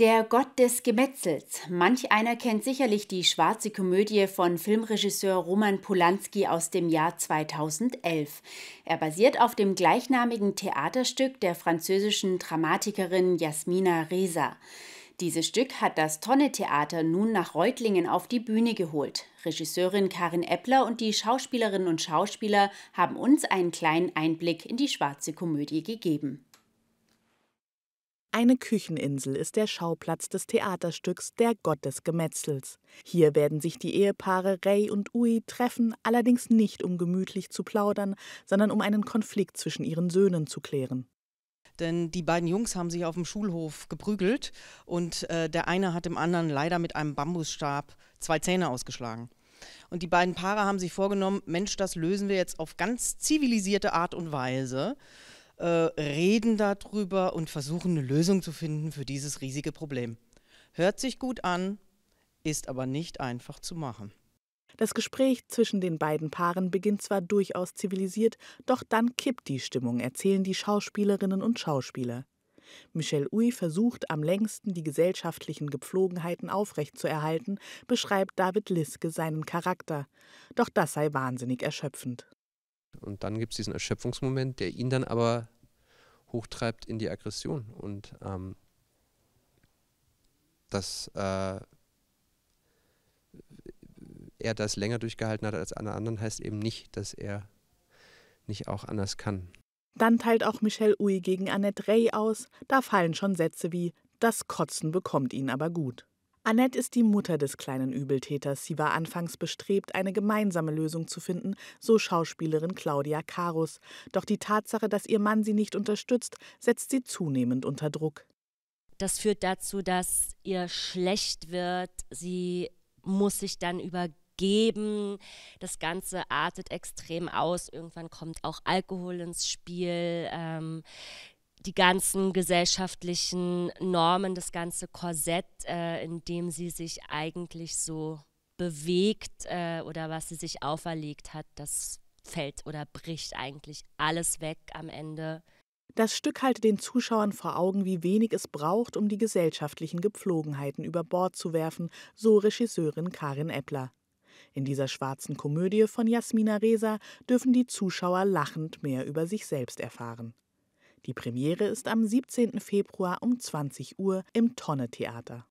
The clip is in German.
Der Gott des Gemetzels. Manch einer kennt sicherlich die schwarze Komödie von Filmregisseur Roman Polanski aus dem Jahr 2011. Er basiert auf dem gleichnamigen Theaterstück der französischen Dramatikerin Jasmina Reza. Dieses Stück hat das Tonne-Theater nun nach Reutlingen auf die Bühne geholt. Regisseurin Karin Eppler und die Schauspielerinnen und Schauspieler haben uns einen kleinen Einblick in die schwarze Komödie gegeben. Eine Kücheninsel ist der Schauplatz des Theaterstücks Der Gott des Gemetzels. Hier werden sich die Ehepaare Ray und Ui treffen, allerdings nicht um gemütlich zu plaudern, sondern um einen Konflikt zwischen ihren Söhnen zu klären. Denn die beiden Jungs haben sich auf dem Schulhof geprügelt und äh, der eine hat dem anderen leider mit einem Bambusstab zwei Zähne ausgeschlagen. Und die beiden Paare haben sich vorgenommen, Mensch, das lösen wir jetzt auf ganz zivilisierte Art und Weise äh, reden darüber und versuchen eine Lösung zu finden für dieses riesige Problem. Hört sich gut an, ist aber nicht einfach zu machen. Das Gespräch zwischen den beiden Paaren beginnt zwar durchaus zivilisiert, doch dann kippt die Stimmung, erzählen die Schauspielerinnen und Schauspieler. Michel Uy versucht am längsten, die gesellschaftlichen Gepflogenheiten aufrechtzuerhalten, beschreibt David Liske seinen Charakter. Doch das sei wahnsinnig erschöpfend. Und dann gibt es diesen Erschöpfungsmoment, der ihn dann aber hochtreibt in die Aggression. Und ähm, dass äh, er das länger durchgehalten hat als alle anderen, heißt eben nicht, dass er nicht auch anders kann. Dann teilt auch Michelle Uy gegen Annette Rey aus. Da fallen schon Sätze wie: Das Kotzen bekommt ihn aber gut. Annette ist die Mutter des kleinen Übeltäters. Sie war anfangs bestrebt, eine gemeinsame Lösung zu finden, so Schauspielerin Claudia Karus. Doch die Tatsache, dass ihr Mann sie nicht unterstützt, setzt sie zunehmend unter Druck. Das führt dazu, dass ihr schlecht wird. Sie muss sich dann übergeben. Das Ganze artet extrem aus. Irgendwann kommt auch Alkohol ins Spiel. Ähm, die ganzen gesellschaftlichen Normen, das ganze Korsett, äh, in dem sie sich eigentlich so bewegt äh, oder was sie sich auferlegt hat, das fällt oder bricht eigentlich alles weg am Ende. Das Stück halte den Zuschauern vor Augen, wie wenig es braucht, um die gesellschaftlichen Gepflogenheiten über Bord zu werfen, so Regisseurin Karin Eppler. In dieser schwarzen Komödie von Jasmina Reza dürfen die Zuschauer lachend mehr über sich selbst erfahren. Die Premiere ist am 17. Februar um 20 Uhr im Tonne Theater.